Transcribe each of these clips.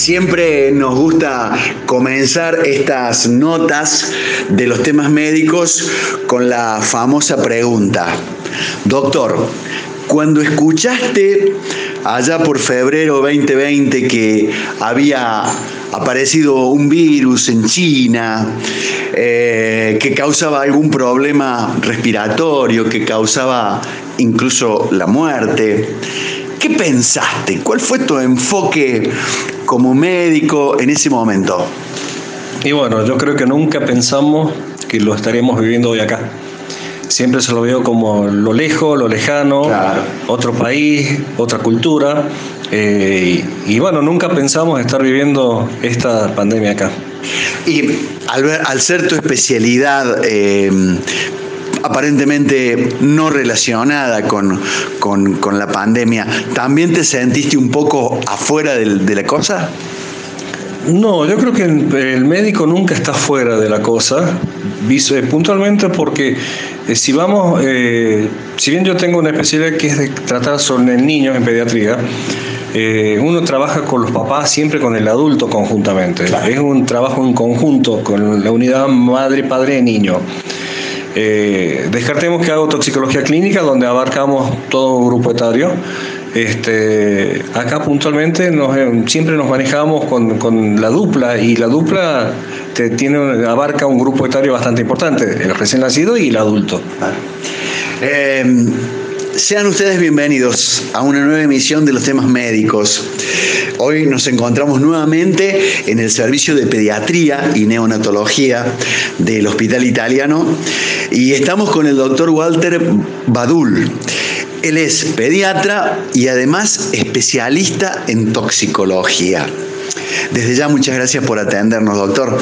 Siempre nos gusta comenzar estas notas de los temas médicos con la famosa pregunta. Doctor, cuando escuchaste allá por febrero 2020 que había aparecido un virus en China, eh, que causaba algún problema respiratorio, que causaba incluso la muerte. ¿Qué pensaste? ¿Cuál fue tu enfoque como médico en ese momento? Y bueno, yo creo que nunca pensamos que lo estaríamos viviendo hoy acá. Siempre se lo veo como lo lejos, lo lejano, otro país, otra cultura. Eh, y, bueno, nunca pensamos estar viviendo esta pandemia acá. Y al, ser tu especialidad, eh, aparentemente no relacionada con, la pandemia, ¿también te sentiste un poco afuera de la cosa? No, yo creo que el médico nunca está fuera de la cosa, eh, puntualmente porque eh, si vamos, eh, si bien yo tengo una especialidad que es de tratar sobre niños en pediatría, uno trabaja con los papás siempre con el adulto conjuntamente. Es un trabajo en conjunto con la unidad madre, padre, niño. Descartemos que hago toxicología clínica donde abarcamos todo un grupo etario este, acá puntualmente eh, siempre nos manejamos con, la dupla y la dupla tiene, abarca un grupo etario bastante importante, el recién nacido y el adulto. Eh, sean ustedes bienvenidos a una nueva emisión de los temas médicos. Hoy nos encontramos nuevamente en el servicio de pediatría y neonatología del Hospital Italiano y estamos con el doctor Walter Badul. Él es pediatra y además especialista en toxicología. Desde ya muchas gracias por atendernos, doctor.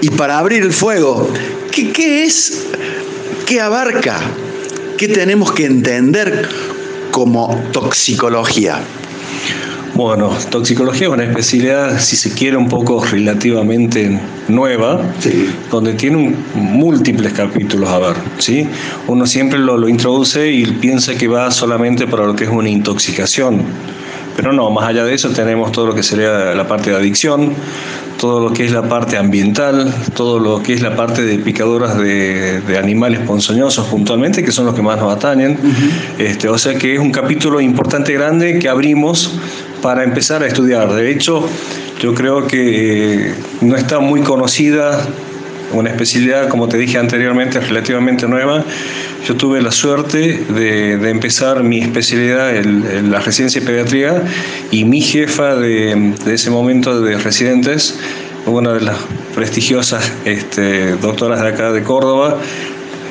Y para abrir el fuego, ¿qué, es? ¿Qué abarca? ¿Qué tenemos que entender como toxicología? Bueno, toxicología es una especialidad, si se quiere, un poco relativamente nueva, donde tiene múltiples capítulos a ver. ¿sí? Uno siempre lo, lo introduce y piensa que va solamente para lo que es una intoxicación. Pero no, más allá de eso tenemos todo lo que sería la parte de adicción, todo lo que es la parte ambiental, todo lo que es la parte de picaduras de, animales ponzoñosos puntualmente, que son los que más nos atañen. este, o sea que es un capítulo importante, grande, que abrimos para empezar a estudiar. De hecho, yo creo que no está muy conocida una especialidad, como te dije anteriormente, relativamente nueva. Yo tuve la suerte de, empezar mi especialidad en, la residencia de pediatría y mi jefa de, ese momento de residentes, una de las prestigiosas este, doctoras de acá de Córdoba,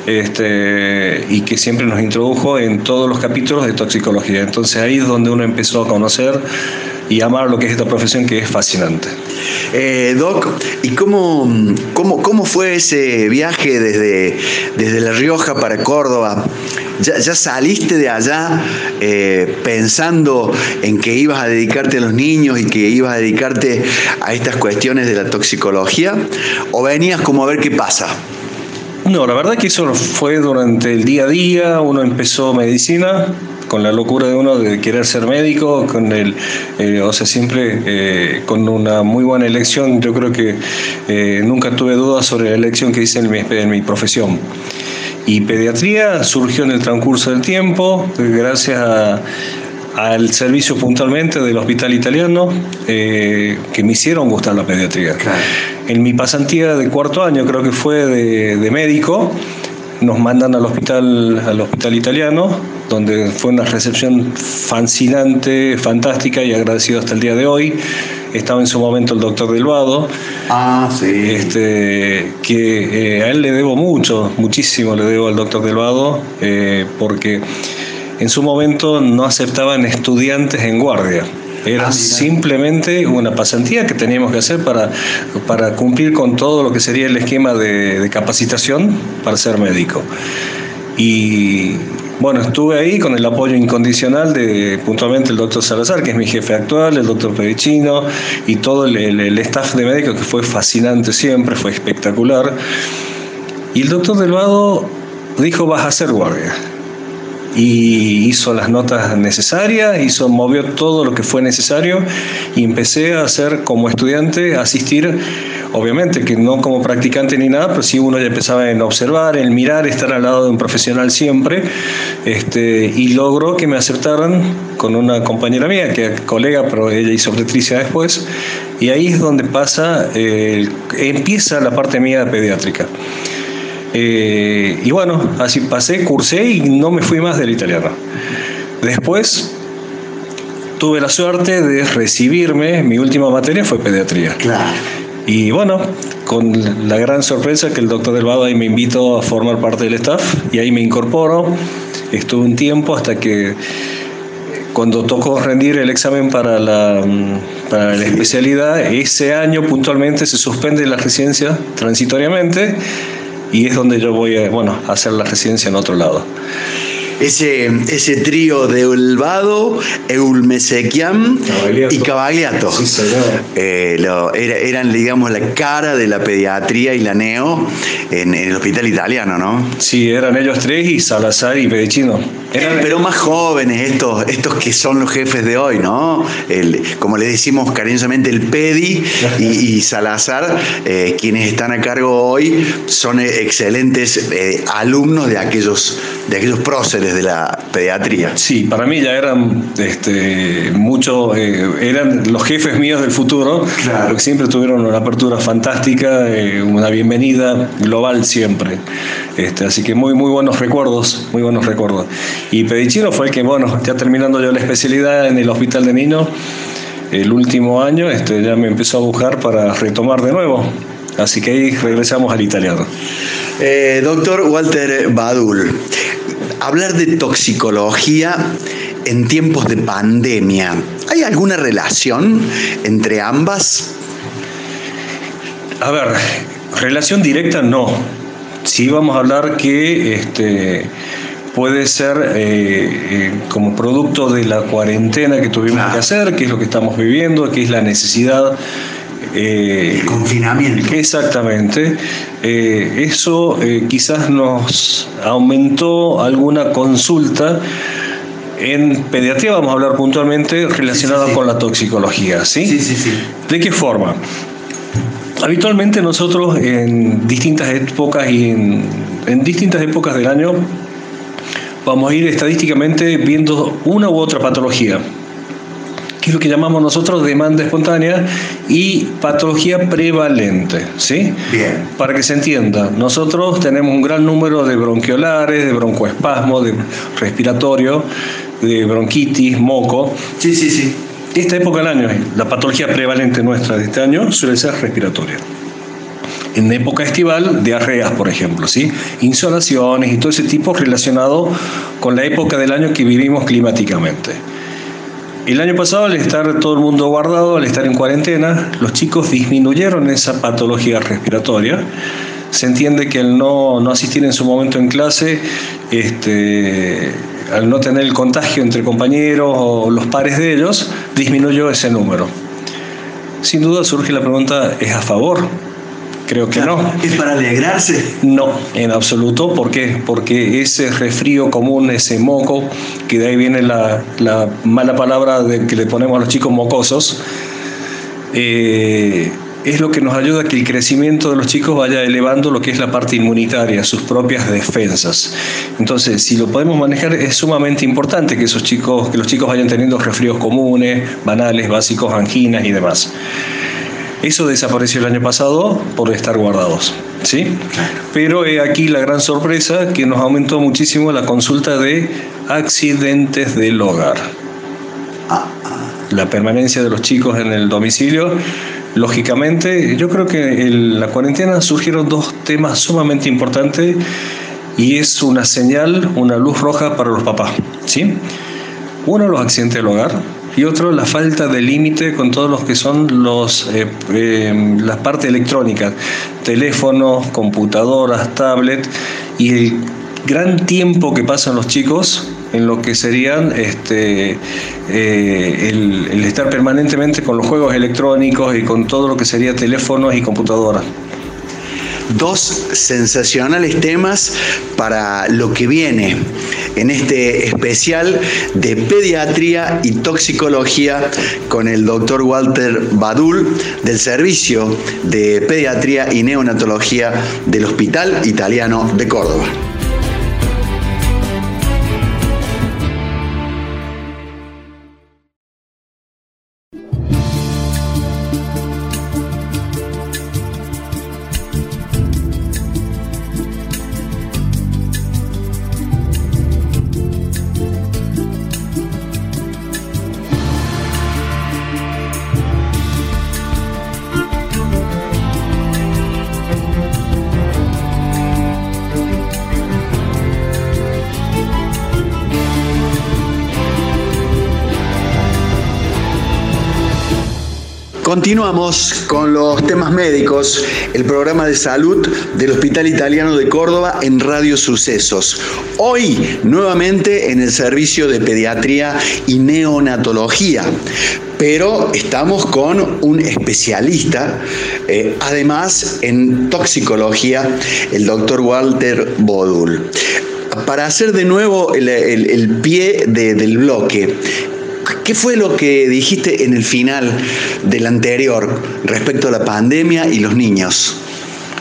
este, y que siempre nos introdujo en todos los capítulos de toxicología. Entonces ahí es donde uno empezó a conocer y amar lo que es esta profesión que es fascinante. Eh, Doc, ¿y cómo, cómo, cómo, fue ese viaje desde, desde La Rioja para Córdoba? ¿Ya, ya saliste de allá eh, pensando en que ibas a dedicarte a los niños y que ibas a dedicarte a estas cuestiones de la toxicología? ¿O venías como a ver qué pasa? No, la verdad que eso fue durante el día a día, uno empezó medicina con la locura de uno de querer ser médico, con el, eh, o sea, siempre eh, con una muy buena elección, yo creo que eh, nunca tuve dudas sobre la elección que hice en mi, en mi profesión. Y pediatría surgió en el transcurso del tiempo, gracias a al servicio puntualmente del hospital italiano eh, que me hicieron gustar la pediatría. En mi pasantía de cuarto año, creo que fue de, médico, nos mandan al hospital, al hospital italiano, donde fue una recepción fascinante, fantástica y agradecido hasta el día de hoy. Estaba en su momento el doctor Delvado, ah, sí. este, que eh, a él le debo mucho, muchísimo le debo al doctor Delvado, eh, porque en su momento no aceptaban estudiantes en guardia. Era ah, simplemente una pasantía que teníamos que hacer para, para cumplir con todo lo que sería el esquema de, capacitación para ser médico. Y bueno, estuve ahí con el apoyo incondicional de puntualmente el doctor Salazar, que es mi jefe actual, el doctor Pedicino y todo el, el staff de médicos que fue fascinante siempre, fue espectacular. Y el doctor Delvado dijo, vas a ser guardia. Y hizo las notas necesarias, hizo, movió todo lo que fue necesario y empecé a hacer como estudiante, a asistir, obviamente que no como practicante ni nada, pero sí uno ya empezaba en observar, en mirar, estar al lado de un profesional siempre, este, y logró que me aceptaran con una compañera mía, que es colega, pero ella hizo obstetricia después, y ahí es donde pasa, eh, empieza la parte mía pediátrica. Eh, y bueno, así pasé, cursé y no me fui más del italiano. Después tuve la suerte de recibirme, mi última materia fue pediatría. Claro. Y bueno, con la gran sorpresa que el doctor Del Vado ahí me invitó a formar parte del staff y ahí me incorporo. Estuve un tiempo hasta que cuando tocó rendir el examen para la, para la especialidad, ese año puntualmente se suspende la residencia transitoriamente y es donde yo voy a, bueno, a hacer la residencia en otro lado. Ese, ese trío de Ulvado, Eulmesequiam y Cavagliato. Eh, eran, digamos, la cara de la pediatría y la neo en, el hospital italiano, ¿no? Sí, eran ellos tres y Salazar y Pedicino. Pero más jóvenes estos, estos que son los jefes de hoy, ¿no? El, como le decimos cariñosamente, el PEDI y, Salazar, eh, quienes están a cargo hoy, son excelentes eh, alumnos de aquellos, de aquellos próceres de la pediatría. Sí, para mí ya eran este, mucho, eh, eran los jefes míos del futuro, porque siempre tuvieron una apertura fantástica, una bienvenida global siempre. Este, así que muy, muy buenos recuerdos, muy buenos recuerdos. Y Pedicino fue el que, bueno, ya terminando yo la especialidad en el Hospital de Nino, el último año este, ya me empezó a buscar para retomar de nuevo. Así que ahí regresamos al italiano. Eh, doctor Walter Badul, hablar de toxicología en tiempos de pandemia, ¿hay alguna relación entre ambas? A ver, relación directa no. Sí vamos a hablar que este, puede ser eh, eh, como producto de la cuarentena que tuvimos que hacer, que es lo que estamos viviendo, que es la necesidad. Eh, el confinamiento. Exactamente. eso quizás nos aumentó alguna consulta. En pediatría vamos a hablar puntualmente relacionada con la toxicología, ¿sí? Sí, sí, sí. ¿De qué forma? Habitualmente nosotros en distintas épocas y en distintas épocas del año vamos a ir estadísticamente viendo una u otra patología, que es lo que llamamos nosotros demanda espontánea y patología prevalente, ¿sí? Bien. Para que se entienda, nosotros tenemos un gran número de bronquiolares, de broncoespasmo, de respiratorio, de bronquitis, moco. Sí, sí, sí. Esta época del año, la patología prevalente nuestra de este año suele ser respiratoria en época estival diarreas, por ejemplo, ¿sí? insolaciones y todo ese tipo relacionado con la época del año que vivimos climáticamente. El año pasado, al estar todo el mundo guardado, al estar en cuarentena, los chicos disminuyeron esa patología respiratoria. Se entiende que al no, no asistir en su momento en clase, este, al no tener el contagio entre compañeros o los pares de ellos, disminuyó ese número. Sin duda surge la pregunta, ¿es a favor Creo que no. ¿Es para alegrarse? No, en absoluto. ¿Por qué? Porque ese resfrío común, ese moco, que de ahí viene la, mala palabra de que le ponemos a los chicos mocosos, eh, es lo que nos ayuda a que el crecimiento de los chicos vaya elevando lo que es la parte inmunitaria, sus propias defensas. Entonces, si lo podemos manejar, es sumamente importante que esos chicos, que los chicos vayan teniendo resfríos comunes, banales, básicos, anginas y demás. Eso desapareció el año pasado por estar guardados. ¿sí? Pero he aquí la gran sorpresa que nos aumentó muchísimo la consulta de accidentes del hogar. La permanencia de los chicos en el domicilio. Lógicamente, yo creo que en la cuarentena surgieron dos temas sumamente importantes y es una señal, una luz roja para los papás. ¿sí? Uno, los accidentes del hogar, y otro la falta de límite con todos los que son los eh, eh, las partes electrónicas, teléfonos, computadoras, tablet y el gran tiempo que pasan los chicos en lo que serían este, eh, el, el, estar permanentemente con los juegos electrónicos y con todo lo que sería teléfonos y computadoras. Dos sensacionales temas para lo que viene en este especial de pediatría y toxicología con el doctor Walter Badul del Servicio de Pediatría y Neonatología del Hospital Italiano de Córdoba. Continuamos con los temas médicos, el programa de salud del Hospital Italiano de Córdoba en Radio Sucesos. Hoy nuevamente en el servicio de pediatría y neonatología, pero estamos con un especialista, eh, además en toxicología, el doctor Walter Bodul. Para hacer de nuevo el, pie del bloque, ¿Qué fue lo que dijiste en el final del anterior respecto a la pandemia y los niños?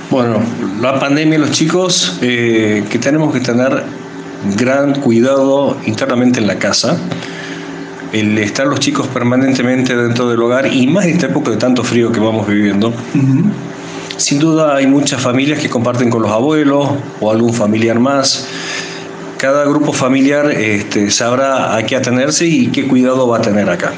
Bueno, la pandemia y los chicos, eh, que tenemos que tener gran cuidado internamente en la casa. El estar los chicos permanentemente dentro del hogar y más en esta época de tanto frío que vamos viviendo. Sin duda hay muchas familias que comparten con los abuelos o algún familiar más cada grupo familiar este, sabrá a qué atenerse y qué cuidado va a tener acá.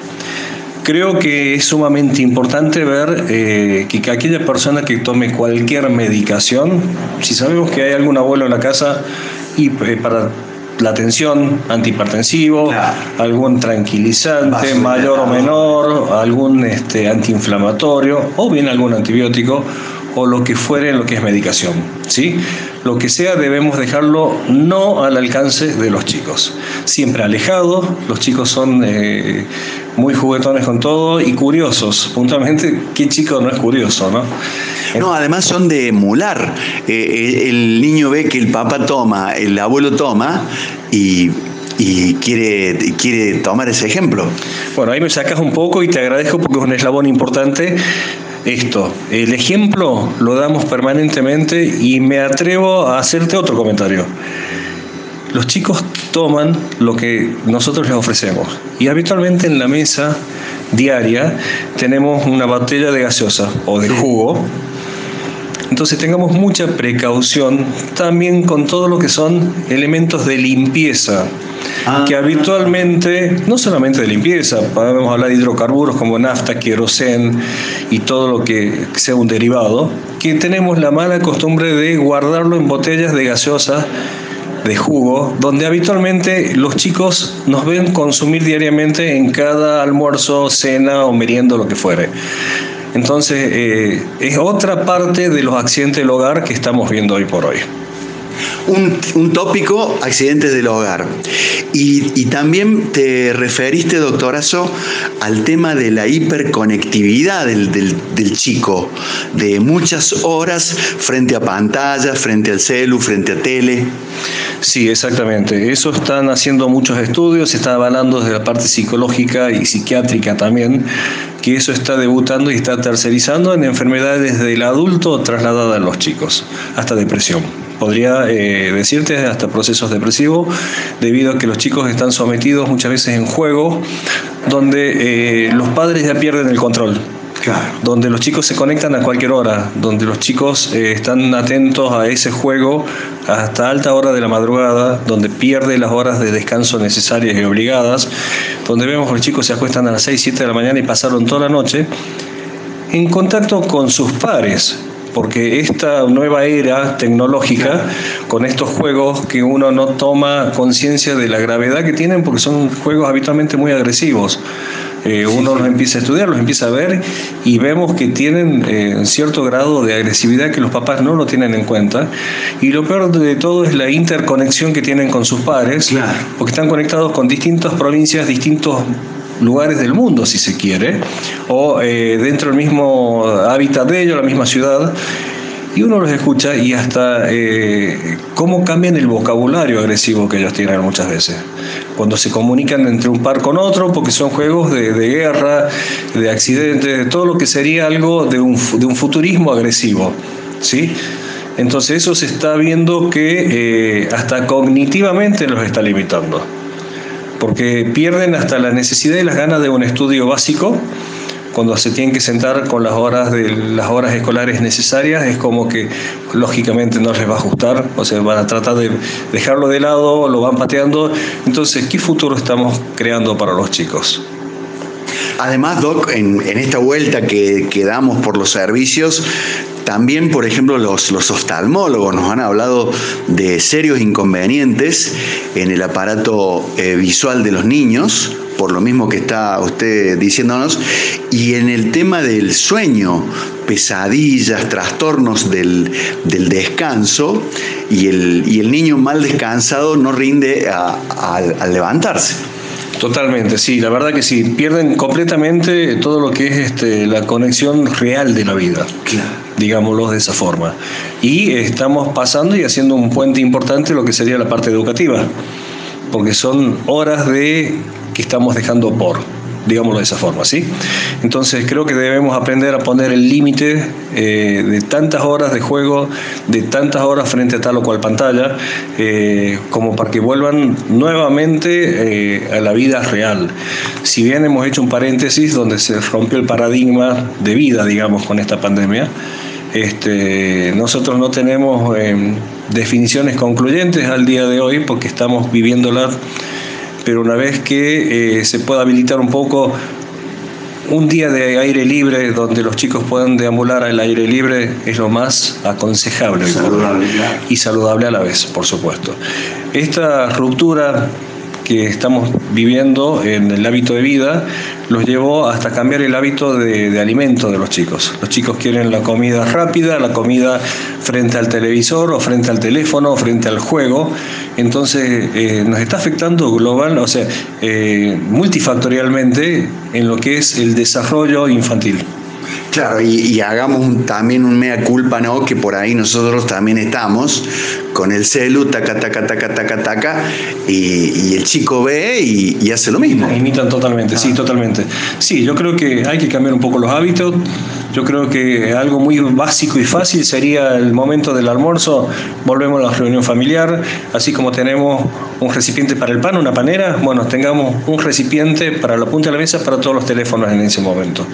Creo que es sumamente importante ver eh, que, aquella persona que tome cualquier medicación, si sabemos que hay algún abuelo en la casa y eh, para la atención, antihipertensivo, algún tranquilizante mayor o menor, algún este, antiinflamatorio o bien algún antibiótico o lo que fuere lo que es medicación. ¿sí? Lo que sea debemos dejarlo no al alcance de los chicos. Siempre alejado, los chicos son eh, muy juguetones con todo y curiosos. Puntualmente, ¿qué chico no es curioso? No, no además son de emular. Eh, eh, el niño ve que el papá toma, el abuelo toma y quiere, quiere tomar ese ejemplo. Bueno, ahí me sacas un poco y te agradezco porque es un eslabón importante esto. El ejemplo lo damos permanentemente y me atrevo a hacerte otro comentario. Los chicos toman lo que nosotros les ofrecemos y habitualmente en la mesa diaria tenemos una botella de gaseosa o de jugo. Entonces tengamos mucha precaución también con todo lo que son elementos de limpieza Ah. que habitualmente, no solamente de limpieza, podemos hablar de hidrocarburos como nafta, querosén y todo lo que sea un derivado, que tenemos la mala costumbre de guardarlo en botellas de gaseosa de jugo, donde habitualmente los chicos nos ven consumir diariamente en cada almuerzo, cena o meriendo, lo que fuere. Entonces, eh, es otra parte de los accidentes del hogar que estamos viendo hoy por hoy un, tópico, accidentes del hogar. Y, también te referiste, doctorazo, al tema de la hiperconectividad del, chico, de muchas horas frente a pantalla, frente al celu, frente a tele. Sí, exactamente. Eso están haciendo muchos estudios, se está avalando desde la parte psicológica y psiquiátrica también, que eso está debutando y está tercerizando en enfermedades del adulto trasladadas a los chicos, hasta depresión podría eh, decirte, hasta procesos depresivos, debido a que los chicos están sometidos muchas veces en juego donde eh, los padres ya pierden el control. Donde los chicos se conectan a cualquier hora, donde los chicos eh, están atentos a ese juego hasta alta hora de la madrugada, donde pierde las horas de descanso necesarias y obligadas, donde vemos que los chicos se acuestan a las 6, 7 de la mañana y pasaron toda la noche en contacto con sus pares, porque esta nueva era tecnológica, con estos juegos que uno no toma conciencia de la gravedad que tienen, porque son juegos habitualmente muy agresivos. Eh, uno los empieza a estudiar, los empieza a ver y vemos que tienen eh, cierto grado de agresividad que los papás no lo tienen en cuenta. Y lo peor de todo es la interconexión que tienen con sus padres, porque están conectados con distintas provincias, distintos lugares del mundo, si se quiere, o eh, dentro del mismo hábitat de ellos, la misma ciudad. y uno los escucha y hasta eh, cómo cambian el vocabulario agresivo que ellos tienen muchas veces. Cuando se comunican entre un par con otro, porque son juegos de, guerra, de accidentes, de todo lo que sería algo de un, de un futurismo agresivo. ¿sí? Entonces eso se está viendo que eh, hasta cognitivamente los está limitando, porque pierden hasta la necesidad y las ganas de un estudio básico cuando se tienen que sentar con las horas de las horas escolares necesarias es como que lógicamente no les va a ajustar, o sea, van a tratar de dejarlo de lado, lo van pateando. Entonces, ¿qué futuro estamos creando para los chicos? Además, Doc, en, esta vuelta que, que, damos por los servicios, también, por ejemplo, los, los oftalmólogos nos han hablado de serios inconvenientes en el aparato eh, visual de los niños, por lo mismo que está usted diciéndonos, y en el tema del sueño, pesadillas, trastornos del, descanso, y el, y el, niño mal descansado no rinde al levantarse. Totalmente, sí, la verdad que sí, pierden completamente todo lo que es este, la conexión real de la vida, digámoslo de esa forma. Y estamos pasando y haciendo un puente importante lo que sería la parte educativa, porque son horas de que estamos dejando por digámoslo de esa forma, ¿sí? Entonces creo que debemos aprender a poner el límite eh, de tantas horas de juego, de tantas horas frente a tal o cual pantalla, eh, como para que vuelvan nuevamente eh, a la vida real. Si bien hemos hecho un paréntesis donde se rompió el paradigma de vida, digamos, con esta pandemia, este, nosotros no tenemos definiciones concluyentes al día de hoy porque estamos viviéndola pero una vez que eh, se pueda habilitar un poco un día de aire libre donde los chicos puedan deambular al aire libre es lo más aconsejable y saludable a la vez, por supuesto. Esta ruptura que estamos viviendo en el hábito de vida los llevó hasta cambiar el hábito de, alimento de los chicos. Los chicos quieren la comida rápida, la comida frente al televisor o frente al teléfono o frente al juego. Entonces eh, nos está afectando global, o sea, eh, multifactorialmente en lo que es el desarrollo infantil. Claro, y, hagamos también un mea culpa, ¿no? Que por ahí nosotros también estamos con el celu, taca, taca, taca, taca, taca, y, el chico ve y, hace lo mismo. Imitan totalmente, sí, totalmente. Sí, yo creo que hay que cambiar un poco los hábitos. Yo creo que algo muy básico y fácil sería el momento del almuerzo, volvemos a la reunión familiar, así como tenemos un recipiente para el pan, una panera, bueno, tengamos un recipiente para la punta de la mesa para todos los teléfonos en ese momento.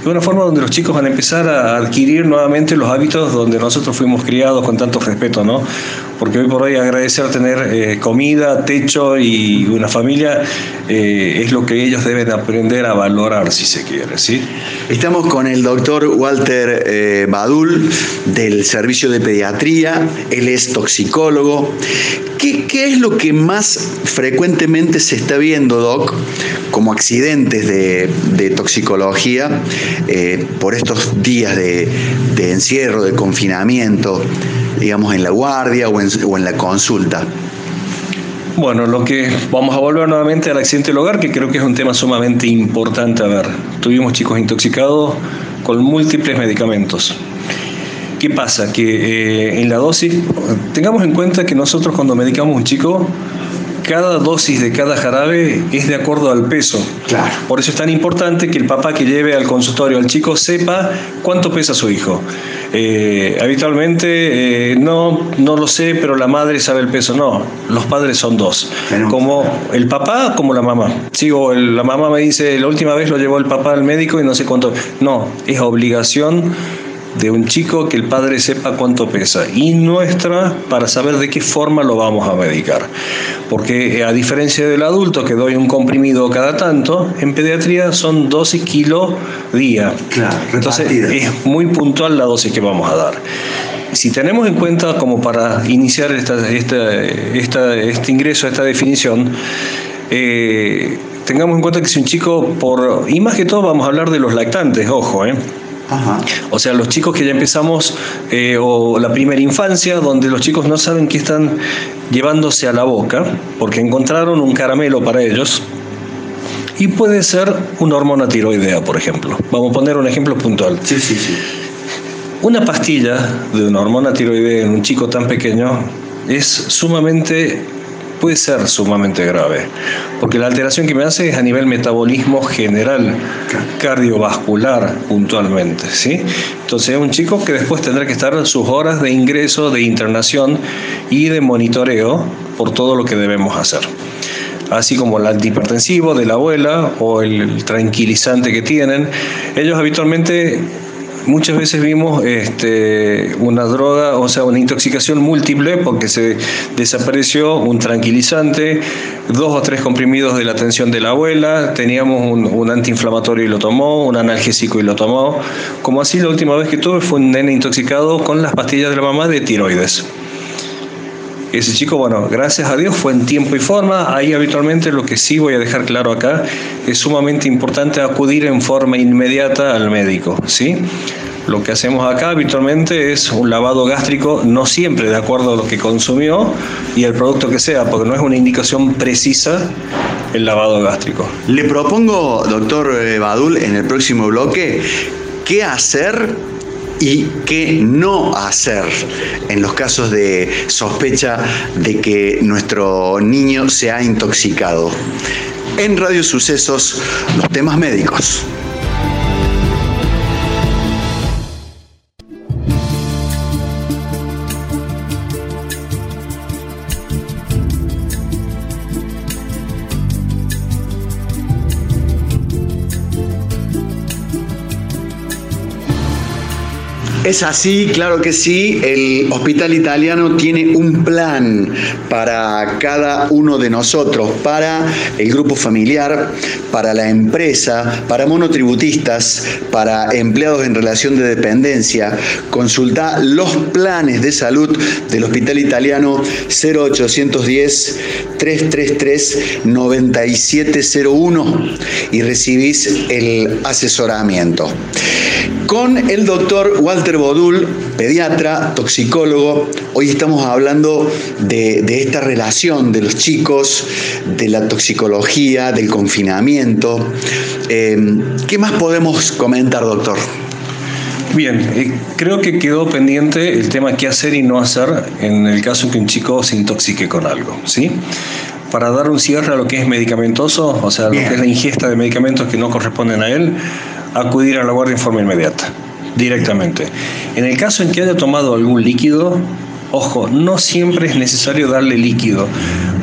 Es una forma donde los chicos van a empezar a adquirir nuevamente los hábitos donde nosotros fuimos criados con tanto respeto, ¿no? Porque hoy por hoy agradecer tener eh, comida, techo y una familia eh, es lo que ellos deben aprender a valorar, si se quiere, ¿sí? Estamos con el doctor Walter eh, Badul del Servicio de Pediatría, él es toxicólogo. ¿Qué, ¿Qué, es lo que más frecuentemente se está viendo, Doc, como accidentes de, de toxicología por estos días de, encierro, de confinamiento, digamos, en la guardia o en, la consulta? Bueno, lo que vamos a volver nuevamente al accidente del hogar, que creo que es un tema sumamente importante a ver. Tuvimos chicos intoxicados con múltiples medicamentos. ¿Qué pasa? Que eh, en la dosis, tengamos en cuenta que nosotros cuando medicamos a un chico, cada dosis de cada jarabe es de acuerdo al peso. Claro. Por eso es tan importante que el papá que lleve al consultorio al chico sepa cuánto pesa su hijo. Eh, habitualmente eh, no, no lo sé, pero la madre sabe el peso. No, los padres son dos. Como el papá como la mamá. Sigo, la mamá me dice, la última vez lo llevó el papá al médico y no sé cuánto. No, es obligación de un chico que el padre sepa cuánto pesa y nuestra para saber de qué forma lo vamos a medicar. Porque eh, a diferencia del adulto que doy un comprimido cada tanto, en pediatría son 12 kilos día. Entonces es muy puntual la dosis que vamos a dar. Si tenemos en cuenta como para iniciar esta, este ingreso esta definición, eh, tengamos en cuenta que si un chico, por, y más que todo vamos a hablar de los lactantes, ojo, ¿eh? O sea, los chicos que ya empezamos, eh, o la primera infancia, donde los chicos no saben qué están llevándose a la boca, porque encontraron un caramelo para ellos, y puede ser una hormona tiroidea, por ejemplo. Vamos a poner un ejemplo puntual. Sí, sí, sí. Una pastilla de una hormona tiroidea en un chico tan pequeño es sumamente puede ser sumamente grave, porque la alteración que me hace es a nivel metabolismo general, cardiovascular puntualmente, ¿sí? Entonces es un chico que después tendrá que estar sus horas de ingreso, de internación y de monitoreo por todo lo que debemos hacer así como el antihipertensivo de la abuela o el tranquilizante que tienen. Ellos habitualmente muchas veces vimos este, una droga, o sea, una intoxicación múltiple porque se desapareció un tranquilizante, dos o tres comprimidos de la atención de la abuela, teníamos un, un, antiinflamatorio y lo tomó, un analgésico y lo tomó, como así la última vez que tuve fue un nene intoxicado con las pastillas de la mamá de tiroides. Ese chico, bueno, gracias a Dios fue en tiempo y forma. Ahí habitualmente lo que sí voy a dejar claro acá es sumamente importante acudir en forma inmediata al médico, ¿sí? Lo que hacemos acá habitualmente es un lavado gástrico, no siempre de acuerdo a lo que consumió y el producto que sea, porque no es una indicación precisa el lavado gástrico. Le propongo, doctor eh, Badul, en el próximo bloque, qué hacer y qué no hacer en los casos de sospecha de que nuestro niño se ha intoxicado. En Radio Sucesos, los temas médicos. Es así, claro que sí. El Hospital Italiano tiene un plan para cada uno de nosotros, para el grupo familiar, para la empresa, para monotributistas, para empleados en relación de dependencia. Consulta los planes de salud del Hospital Italiano 0810 333 9701 y recibís el asesoramiento con el doctor Walter Bodul, pediatra, toxicólogo. Hoy estamos hablando de, esta relación de los chicos, de la toxicología, del confinamiento. Em, ¿Qué más podemos comentar, doctor? Bien, eh, creo que quedó pendiente el tema qué hacer y no hacer en el caso que un chico se intoxique con algo, ¿sí? Para dar un cierre a lo que es medicamentoso, o sea, lo que es la ingesta de medicamentos que no corresponden a él, acudir a la guardia en forma inmediata, directamente. En el caso en que haya tomado algún líquido, ojo, no siempre es necesario darle líquido.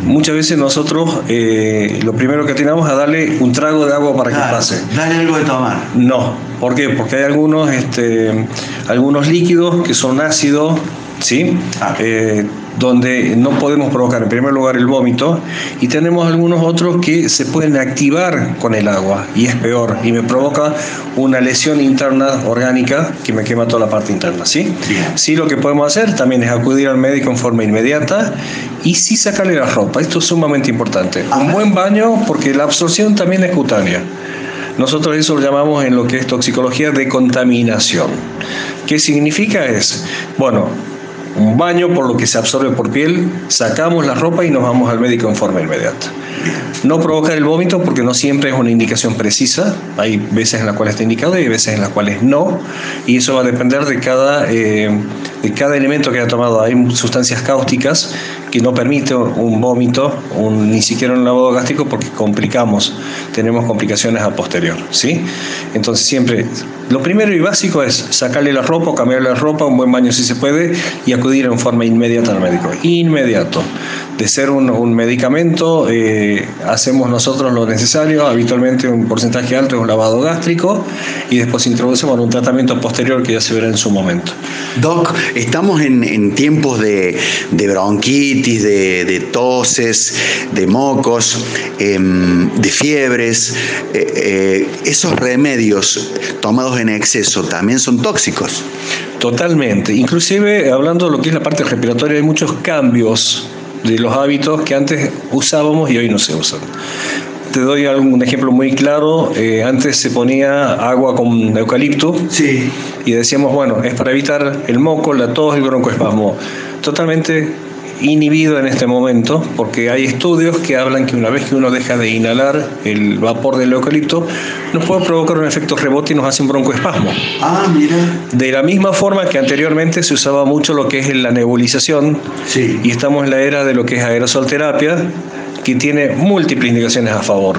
Muchas veces nosotros eh, lo primero que tenemos es darle un trago de agua para que pase. Dale algo de tomar. No, ¿por qué? Porque hay algunos, este, algunos líquidos que son ácidos, ¿sí? Ah. Eh, donde no podemos provocar en primer lugar el vómito y tenemos algunos otros que se pueden activar con el agua y es peor y me provoca una lesión interna orgánica que me quema toda la parte interna, ¿sí? Sí, lo que podemos hacer también es acudir al médico en forma inmediata y sí sacarle la ropa, esto es sumamente importante. Un buen baño porque la absorción también es cutánea. Nosotros eso lo llamamos en lo que es toxicología de contaminación. ¿Qué significa? Es, bueno, un baño por lo que se absorbe por piel, sacamos la ropa y nos vamos al médico en forma inmediata. No provocar el vómito porque no siempre es una indicación precisa, hay veces en las cuales está indicado y hay veces en las cuales no, y eso va a depender de cada, eh, de cada elemento que haya tomado. Hay sustancias cáusticas que no permiten un vómito, ni siquiera un lavado gástrico porque complicamos, tenemos complicaciones a posterior. ¿sí? Entonces siempre, lo primero y básico es sacarle la ropa cambiarle la ropa, un buen baño si se puede, y acudir en forma inmediata al médico. Inmediato de ser un, medicamento, eh, hacemos nosotros lo necesario, habitualmente un porcentaje alto es un lavado gástrico y después introducimos un tratamiento posterior que ya se verá en su momento. Doc, estamos en, tiempos de, bronquitis, de, toses, de mocos, em, de fiebres. Eh, eh, esos remedios tomados en exceso también son tóxicos. Totalmente. Inclusive, hablando de lo que es la parte respiratoria, hay muchos cambios de los hábitos que antes usábamos y hoy no se usan. Te doy un ejemplo muy claro. Eh, antes se ponía agua con eucalipto sí. y decíamos, bueno, es para evitar el moco, la tos, el broncoespasmo. Totalmente inhibido en este momento, porque hay estudios que hablan que una vez que uno deja de inhalar el vapor del eucalipto, nos puede provocar un efecto rebote y nos hace un broncoespasmo. Ah, mira. De la misma forma que anteriormente se usaba mucho lo que es la nebulización, Sí. y estamos en la era de lo que es aerosolterapia, que tiene múltiples indicaciones a favor,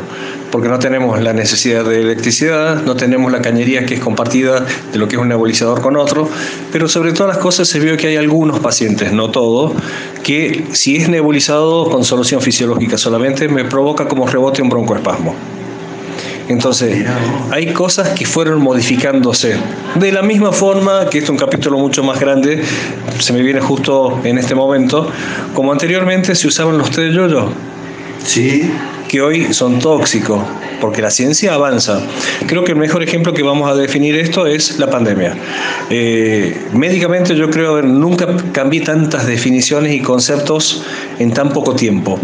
porque no tenemos la necesidad de electricidad, no tenemos la cañería que es compartida de lo que es un nebulizador con otro, pero sobre todas las cosas se vio que hay algunos pacientes, no todos, que si es nebulizado con solución fisiológica solamente, me provoca como rebote un broncoespasmo. Entonces, hay cosas que fueron modificándose. De la misma forma, que esto es un capítulo mucho más grande, se me viene justo en este momento, como anteriormente se usaban los té de yoyo, Sí. Que hoy son tóxicos, porque la ciencia avanza. Creo que el mejor ejemplo que vamos a definir esto es la pandemia. Eh, médicamente yo creo que nunca cambié tantas definiciones y conceptos en tan poco tiempo.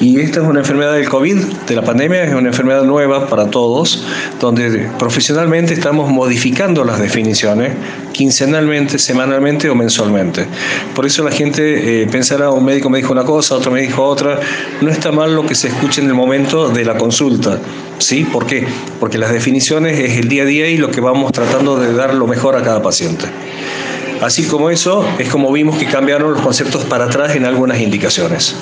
Y esta es una enfermedad del COVID, de la pandemia, es una enfermedad nueva para todos, donde profesionalmente estamos modificando las definiciones quincenalmente, semanalmente o mensualmente. Por eso la gente eh, pensará, un médico me dijo una cosa, otro me dijo otra. No está mal lo que se escuche en el momento de la consulta. ¿Sí? ¿Por qué? Porque las definiciones es el día a día y lo que vamos tratando de dar lo mejor a cada paciente. Así como eso, es como vimos que cambiaron los conceptos para atrás en algunas indicaciones.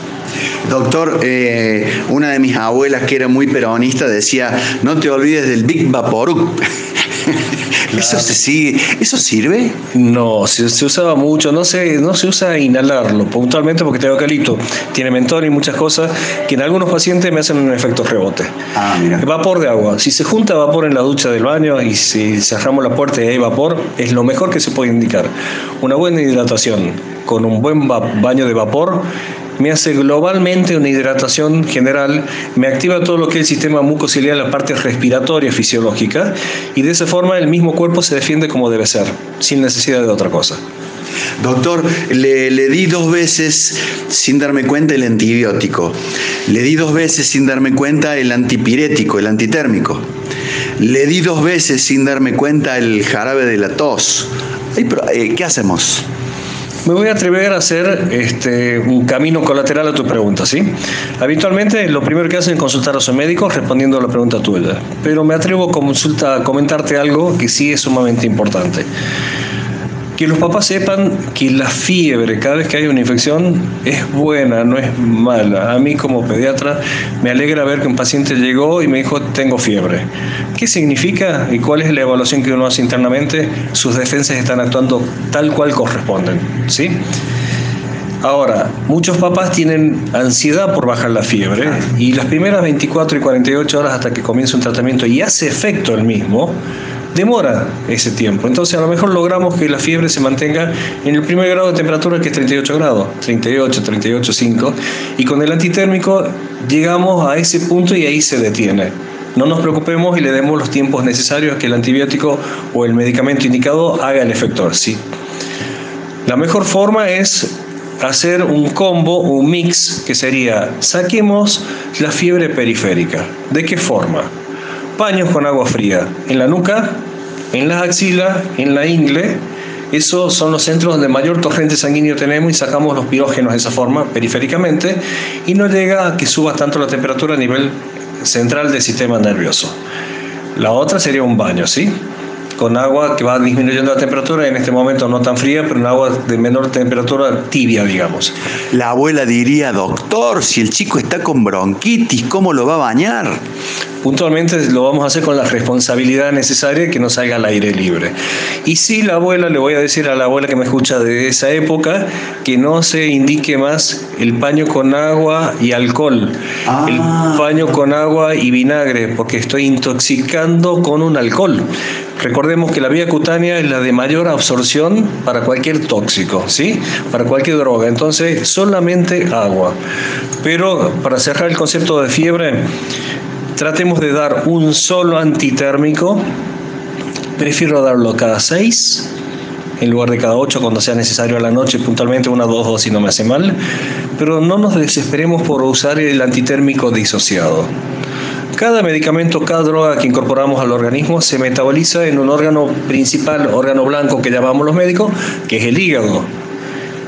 Doctor, eh, una de mis abuelas que era muy peronista decía, no te olvides del Big Vaporub. ¿Eso, se sigue, ¿Eso sirve? No, se, se usaba mucho, no se, no se usa inhalarlo puntualmente porque tiene eucalipto, tiene mentol y muchas cosas que en algunos pacientes me hacen un efecto rebote. Ah, mira. Vapor de agua. Si se junta vapor en la ducha del baño y si cerramos la puerta y hay vapor, es lo mejor que se puede indicar. Una buena hidratación con un buen baño de vapor me hace globalmente una hidratación general, me activa todo lo que es el sistema mucociliar, la parte respiratoria fisiológica, y de esa forma el mismo cuerpo se defiende como debe ser, sin necesidad de otra cosa. Doctor, le, le di dos veces sin darme cuenta el antibiótico. Le di dos veces sin darme cuenta el antipirético, el antitérmico. Le di dos veces sin darme cuenta el jarabe de la tos. Eh, ¿Qué hacemos? Me voy a atrever a hacer este, un camino colateral a tu pregunta, ¿sí? Habitualmente lo primero que hacen es consultar a su médico respondiendo a la pregunta tuya, pero me atrevo a, consulta, a comentarte algo que sí es sumamente importante. Que los papás sepan que la fiebre, cada vez que hay una infección, es buena, no es mala. A mí como pediatra me alegra ver que un paciente llegó y me dijo, tengo fiebre. ¿Qué significa y cuál es la evaluación que uno hace internamente? Sus defensas están actuando tal cual corresponden. ¿sí? Ahora, muchos papás tienen ansiedad por bajar la fiebre y las primeras 24 y 48 horas hasta que comienza un tratamiento y hace efecto el mismo, demora ese tiempo. Entonces a lo mejor logramos que la fiebre se mantenga en el primer grado de temperatura que es 38 grados, 38, 38,5 y con el antitérmico llegamos a ese punto y ahí se detiene. No nos preocupemos y le demos los tiempos necesarios que el antibiótico o el medicamento indicado haga el efecto. Sí. La mejor forma es hacer un combo, un mix, que sería, saquemos la fiebre periférica. ¿De qué forma? Paños con agua fría en la nuca, en las axilas, en la ingle. Esos son los centros donde mayor torrente sanguíneo tenemos y sacamos los pirógenos de esa forma, periféricamente, y no llega a que suba tanto la temperatura a nivel central del sistema nervioso. La otra sería un baño, ¿sí? con agua que va disminuyendo la temperatura, en este momento no tan fría, pero un agua de menor temperatura tibia, digamos. La abuela diría, doctor, si el chico está con bronquitis, ¿cómo lo va a bañar? Puntualmente lo vamos a hacer con la responsabilidad necesaria que no salga al aire libre. Y sí, la abuela, le voy a decir a la abuela que me escucha de esa época, que no se indique más el paño con agua y alcohol, Ah. el paño con agua y vinagre, porque estoy intoxicando con un alcohol. Recordemos que la vía cutánea es la de mayor absorción para cualquier tóxico, ¿sí? Para cualquier droga. Entonces, solamente agua. Pero para cerrar el concepto de fiebre, tratemos de dar un solo antitérmico. Prefiero darlo cada seis en lugar de cada ocho cuando sea necesario a la noche, puntualmente una o dos dosis no me hace mal. Pero no nos desesperemos por usar el antitérmico disociado. Cada medicamento, cada droga que incorporamos al organismo se metaboliza en un órgano principal, órgano blanco que llamamos los médicos, que es el hígado.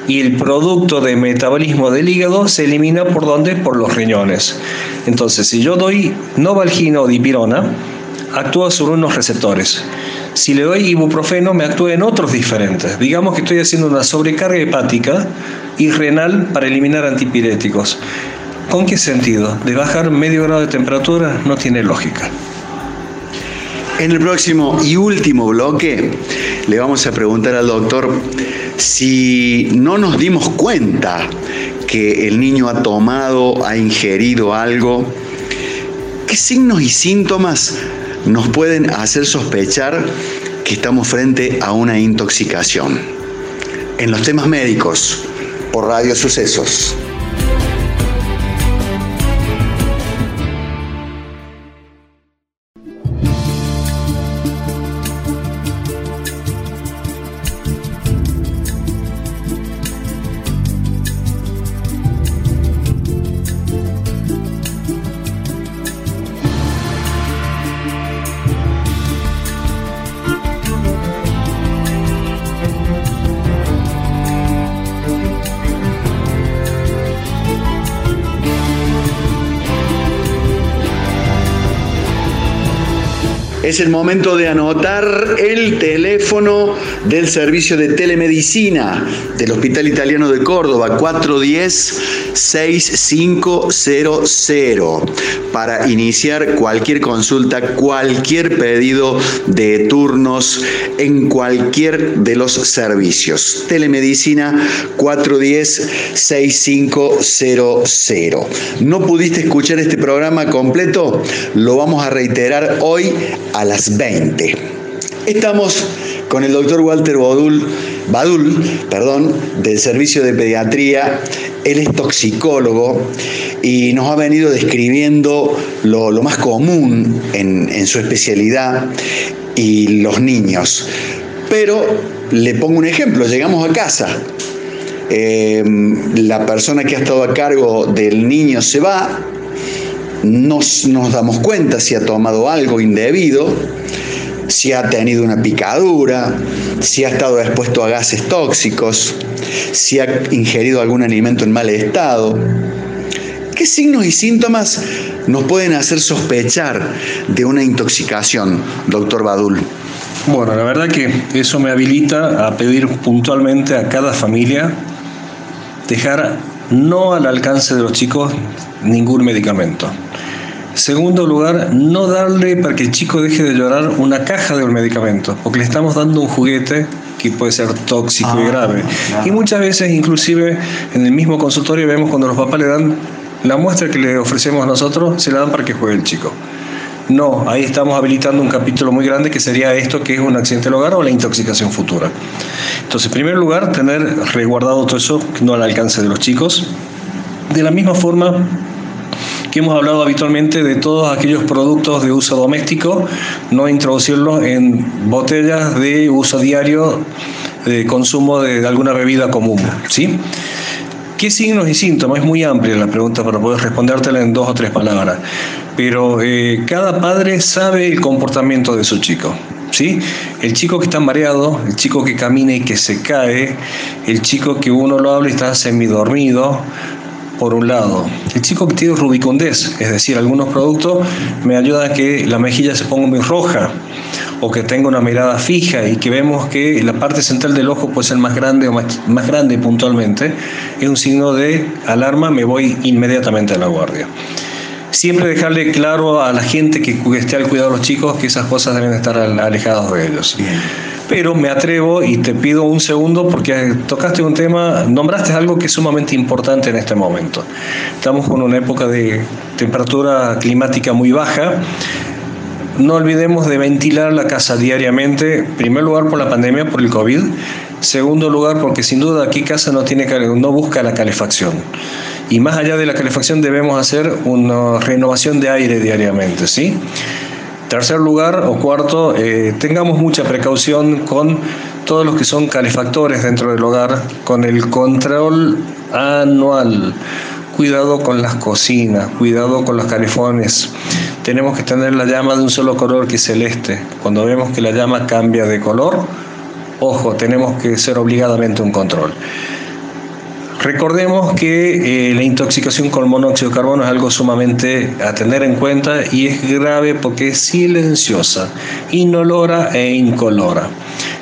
y el producto de metabolismo del hígado se elimina por dónde? Por los riñones. Entonces, si yo doy novalgina o dipirona, actúa sobre unos receptores. Si le doy ibuprofeno, me actúa en otros diferentes. Digamos que estoy haciendo una sobrecarga hepática y renal para eliminar antipiréticos. ¿Con qué sentido? De bajar medio grado de temperatura no tiene lógica. En el próximo y último bloque le vamos a preguntar al doctor si no nos dimos cuenta que el niño ha tomado, ha ingerido algo, ¿qué signos y síntomas nos pueden hacer sospechar que estamos frente a una intoxicación? En los temas médicos, por Radio Sucesos. Es el momento de anotar el teléfono del servicio de telemedicina del Hospital Italiano de Córdoba, 410-6500, para iniciar cualquier consulta, cualquier pedido de turnos en cualquier de los servicios. Telemedicina 410-6500. ¿No pudiste escuchar este programa completo? Lo vamos a reiterar hoy a las 20. Estamos con el doctor Walter Badul, Badul perdón, del Servicio de Pediatría. Él es toxicólogo y nos ha venido describiendo lo, más común en, su especialidad y los niños. Pero le pongo un ejemplo, llegamos a casa, eh, la persona que ha estado a cargo del niño se va, nos, nos damos cuenta si ha tomado algo indebido, si ha tenido una picadura, si ha estado expuesto a gases tóxicos, si ha ingerido algún alimento en mal estado. ¿Qué signos y síntomas nos pueden hacer sospechar de una intoxicación, doctor Badul? Bueno, la verdad que eso me habilita a pedir puntualmente a cada familia dejar no al alcance de los chicos ningún medicamento. Segundo lugar, no darle para que el chico deje de llorar una caja de un medicamento, porque le estamos dando un juguete que puede ser tóxico y ah, grave. Y muchas veces, inclusive en el mismo consultorio, vemos cuando los papás le dan la muestra que le ofrecemos nosotros, se la dan para que juegue el chico. No, ahí estamos habilitando un capítulo muy grande que sería esto que es un accidente del hogar o la intoxicación futura. Entonces, en primer lugar, tener resguardado todo eso no al alcance de los chicos. De la misma forma, que hemos hablado habitualmente de todos aquellos productos de uso doméstico, no introducirlos en botellas de uso diario de consumo de, alguna bebida común. ¿sí? ¿Qué signos y síntomas? Es muy amplia la pregunta para poder respondértela en dos o tres palabras. Pero eh, cada padre sabe el comportamiento de su chico. ¿Sí? El chico que está mareado, el chico que camina y que se cae, el chico que uno lo habla y está semidormido, por un lado. El chico que tiene rubicundez, es decir, algunos productos me ayudan a que la mejilla se ponga muy roja o que tenga una mirada fija y que vemos que la parte central del ojo puede ser más grande o más, más grande puntualmente, es un signo de alarma, me voy inmediatamente a la guardia. Siempre dejarle claro a la gente que esté al cuidado de los chicos que esas cosas deben estar alejadas de ellos. Pero me atrevo y te pido un segundo porque tocaste un tema, nombraste algo que es sumamente importante en este momento. Estamos con una época de temperatura climática muy baja. No olvidemos de ventilar la casa diariamente, en primer lugar por la pandemia, por el COVID, segundo lugar porque sin duda aquí casa no, tiene, no busca la calefacción. Y más allá de la calefacción debemos hacer una renovación de aire diariamente, ¿sí? Tercer lugar o cuarto, eh, tengamos mucha precaución con todos los que son calefactores dentro del hogar, con el control anual. Cuidado con las cocinas, cuidado con los calefones. Tenemos que tener la llama de un solo color que es celeste. Cuando vemos que la llama cambia de color, ojo, tenemos que ser obligadamente un control. Recordemos que eh, la intoxicación con monóxido de carbono es algo sumamente a tener en cuenta y es grave porque es silenciosa, inolora e incolora.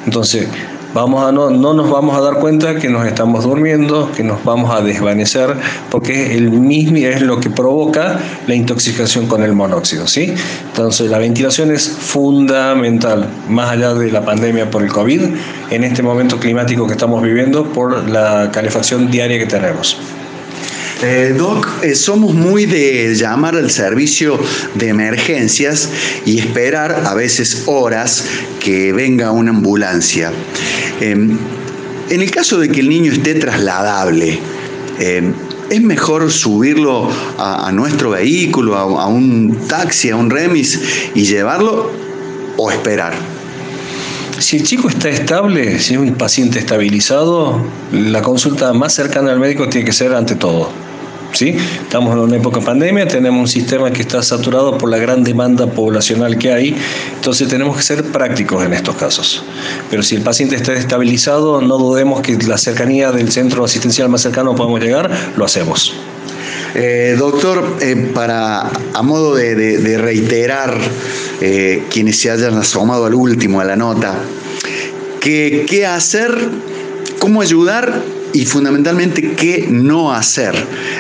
Entonces, vamos a no, no nos vamos a dar cuenta que nos estamos durmiendo, que nos vamos a desvanecer, porque el mismo es lo que provoca la intoxicación con el monóxido, ¿sí? Entonces la ventilación es fundamental, más allá de la pandemia por el COVID, en este momento climático que estamos viviendo por la calefacción diaria que tenemos. Eh, Doc, eh, somos muy de llamar al servicio de emergencias y esperar a veces horas que venga una ambulancia. Em, en el caso de que el niño esté trasladable, em, ¿es mejor subirlo a, nuestro vehículo, a, un taxi, a un remis y llevarlo o esperar? Si el chico está estable, si es un paciente estabilizado, la consulta más cercana al médico tiene que ser ante todo. ¿Sí? Estamos en una época de pandemia, tenemos un sistema que está saturado por la gran demanda poblacional que hay, entonces tenemos que ser prácticos en estos casos. Pero si el paciente está estabilizado, no dudemos que la cercanía del centro asistencial más cercano podemos llegar, lo hacemos. Eh, doctor, eh, para a modo de, reiterar eh, quienes se hayan asomado al último, a la nota, ¿qué hacer? ¿Cómo ayudar y fundamentalmente qué no hacer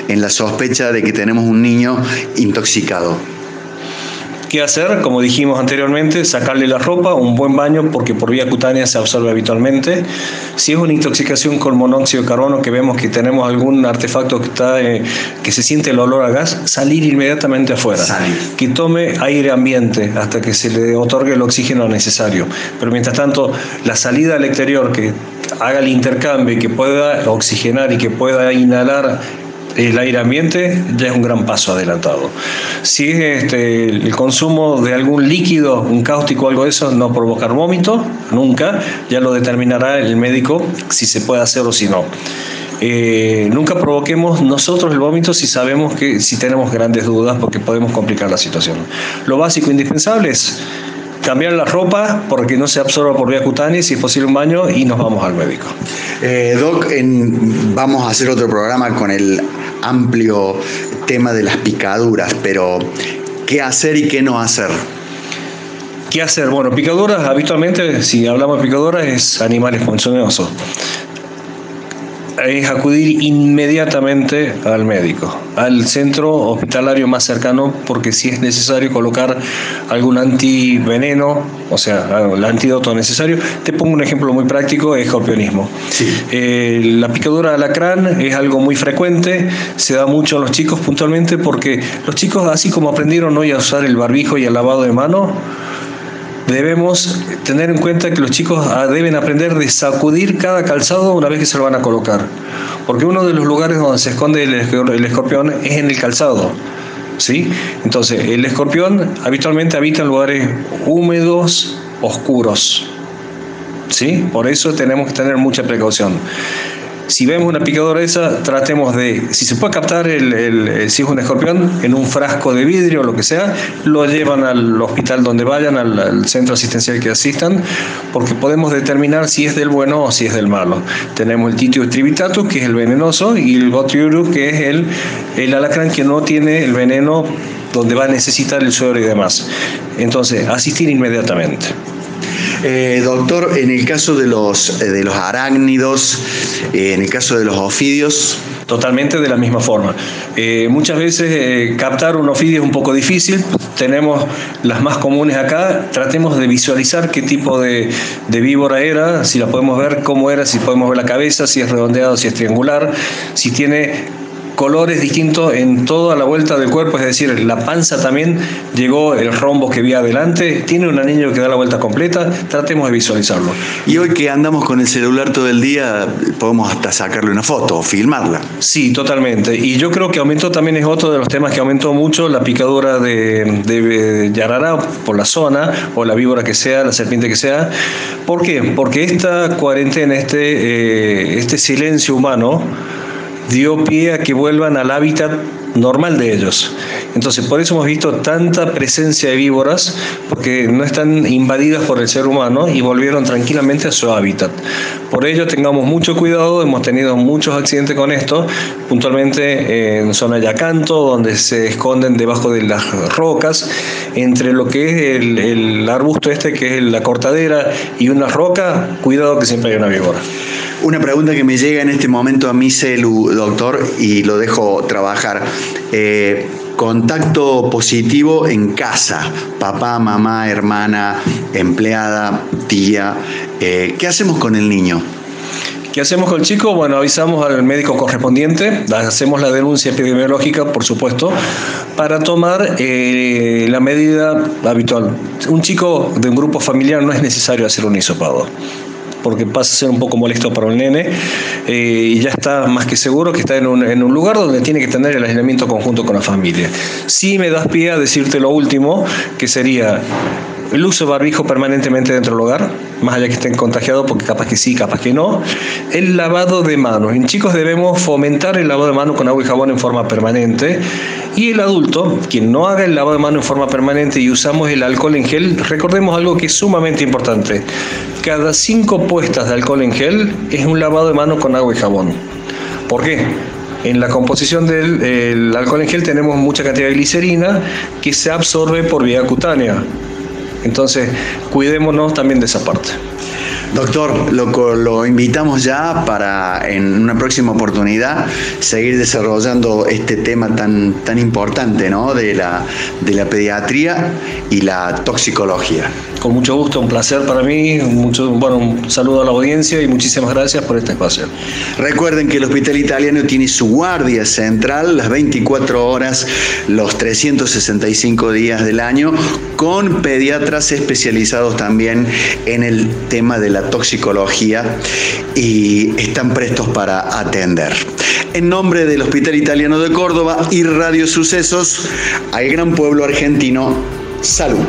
en la sospecha de que tenemos un niño intoxicado. ¿Qué hacer? Como dijimos anteriormente, sacarle la ropa, un buen baño, porque por vía cutánea se absorbe habitualmente. Si es una intoxicación con monóxido de carbono, que vemos que tenemos algún artefacto que, está, eh, que se siente el olor a gas, salir inmediatamente afuera. Que tome aire ambiente hasta que se le otorgue el oxígeno necesario. Pero mientras tanto, la salida al exterior, que haga el intercambio y que pueda oxigenar y que pueda inhalar el aire ambiente ya es un gran paso adelantado. Si es este, el consumo de algún líquido, un cáustico algo de eso, no provocar vómito, nunca, ya lo determinará el médico si se puede hacer o si no. Eh, nunca provoquemos nosotros el vómito si sabemos que si tenemos grandes dudas porque podemos complicar la situación. Lo básico indispensable es cambiar la ropa porque no se absorba por vía cutánea, si es posible un baño, y nos vamos al médico. Eh, Doc, vamos a hacer otro programa con el amplio tema de las picaduras, pero ¿qué hacer y qué no hacer? ¿Qué hacer? Bueno, picaduras, habitualmente, si hablamos de picaduras, es animales ponzoñosos es acudir inmediatamente al médico, al centro hospitalario más cercano, porque si es necesario colocar algún antiveneno, o sea, el antídoto necesario. Te pongo un ejemplo muy práctico, escorpionismo. Eh, la picadura de alacrán es algo muy frecuente, se da mucho a los chicos puntualmente porque los chicos, así como aprendieron hoy a usar el barbijo y el lavado de mano, debemos tener en cuenta que los chicos ah, deben aprender de sacudir cada calzado una vez que se lo van a colocar. Porque uno de los lugares donde se esconde el escorpión es en el calzado. ¿sí? Entonces, el escorpión habitualmente habita en lugares húmedos, oscuros. ¿sí? Por eso tenemos que tener mucha precaución. Si vemos una picadura esa, tratemos de, si se puede captar el, si es un escorpión, en un frasco de vidrio o lo que sea, lo llevan al hospital donde vayan, al, centro asistencial que asistan, porque podemos determinar si es del bueno o si es del malo. Tenemos el titio tribitatus, que es el venenoso, y el botriurus, que es el, el alacrán que no tiene el veneno donde va a necesitar el suero y demás. Entonces, asistir inmediatamente. Eh, doctor, en el caso de los, eh, de los arácnidos, eh, en el caso de los ofidios. Totalmente de la misma forma. muchas veces captar un ofidio es un poco difícil. Tenemos las más comunes acá. Tratemos de visualizar qué tipo de, de víbora era, si la podemos ver, cómo era, si podemos ver la cabeza, si es redondeado, si es triangular, si tiene colores distintos en toda la vuelta del cuerpo, es decir, la panza también llegó el rombo que vi adelante, tiene un anillo que da la vuelta completa, tratemos de visualizarlo. Y hoy que andamos con el celular todo el día, podemos hasta sacarle una foto o filmarla. Sí, totalmente. Y yo creo que aumentó también es otro de los temas que aumentó mucho la picadura de, de yarará por la zona, o la víbora que sea, la serpiente que sea. ¿Por qué? Porque esta cuarentena, este, eh, este silencio humano, dio pie a que vuelvan al hábitat normal de ellos. Entonces, por eso hemos visto tanta presencia de víboras, porque no están invadidas por el ser humano y volvieron tranquilamente a su hábitat. Por ello, tengamos mucho cuidado, hemos tenido muchos accidentes con esto, puntualmente en zona Yacanto, donde se esconden debajo de las rocas, entre lo que es el, arbusto este, que es la cortadera, y una roca, cuidado que siempre hay una víbora. Una pregunta que me llega en este momento a mi celu, doctor, y lo dejo trabajar. Eh, contacto positivo en casa, papá, mamá, hermana, empleada, tía. Eh, ¿Qué hacemos con el niño? ¿Qué hacemos con el chico? Bueno, avisamos al médico correspondiente, hacemos la denuncia epidemiológica, por supuesto, para tomar eh, la medida habitual. Un chico de un grupo familiar no es necesario hacer un hisopado porque pasa a ser un poco molesto para el nene eh, y ya está más que seguro que está en un, en un, lugar donde tiene que tener el aislamiento conjunto con la familia. Sí me das pie a decirte lo último, que sería el uso de barbijo permanentemente dentro del hogar, más allá que estén contagiados, porque capaz que sí, capaz que no. El lavado de manos. En chicos debemos fomentar el lavado de manos con agua y jabón en forma permanente. Y el adulto, quien no haga el lavado de manos en forma permanente y usamos el alcohol en gel, recordemos algo que es sumamente importante. Cada cinco puestas de alcohol en gel es un lavado de manos con agua y jabón. ¿Por qué? En la composición del alcohol en gel tenemos mucha cantidad de glicerina que se absorbe por vía cutánea. Entonces, cuidémonos también de esa parte. Doctor, lo, invitamos ya para en una próxima oportunidad seguir desarrollando este tema tan, tan importante ¿no? de, la, de la pediatría y la toxicología. Con mucho gusto, un placer para mí, mucho, bueno, un saludo a la audiencia y muchísimas gracias por este espacio. Recuerden que el Hospital Italiano tiene su guardia central las 24 horas, los 365 días del año, con pediatras especializados también en el tema de la toxicología y están prestos para atender. En nombre del Hospital Italiano de Córdoba y Radio Sucesos, al gran pueblo argentino, salud.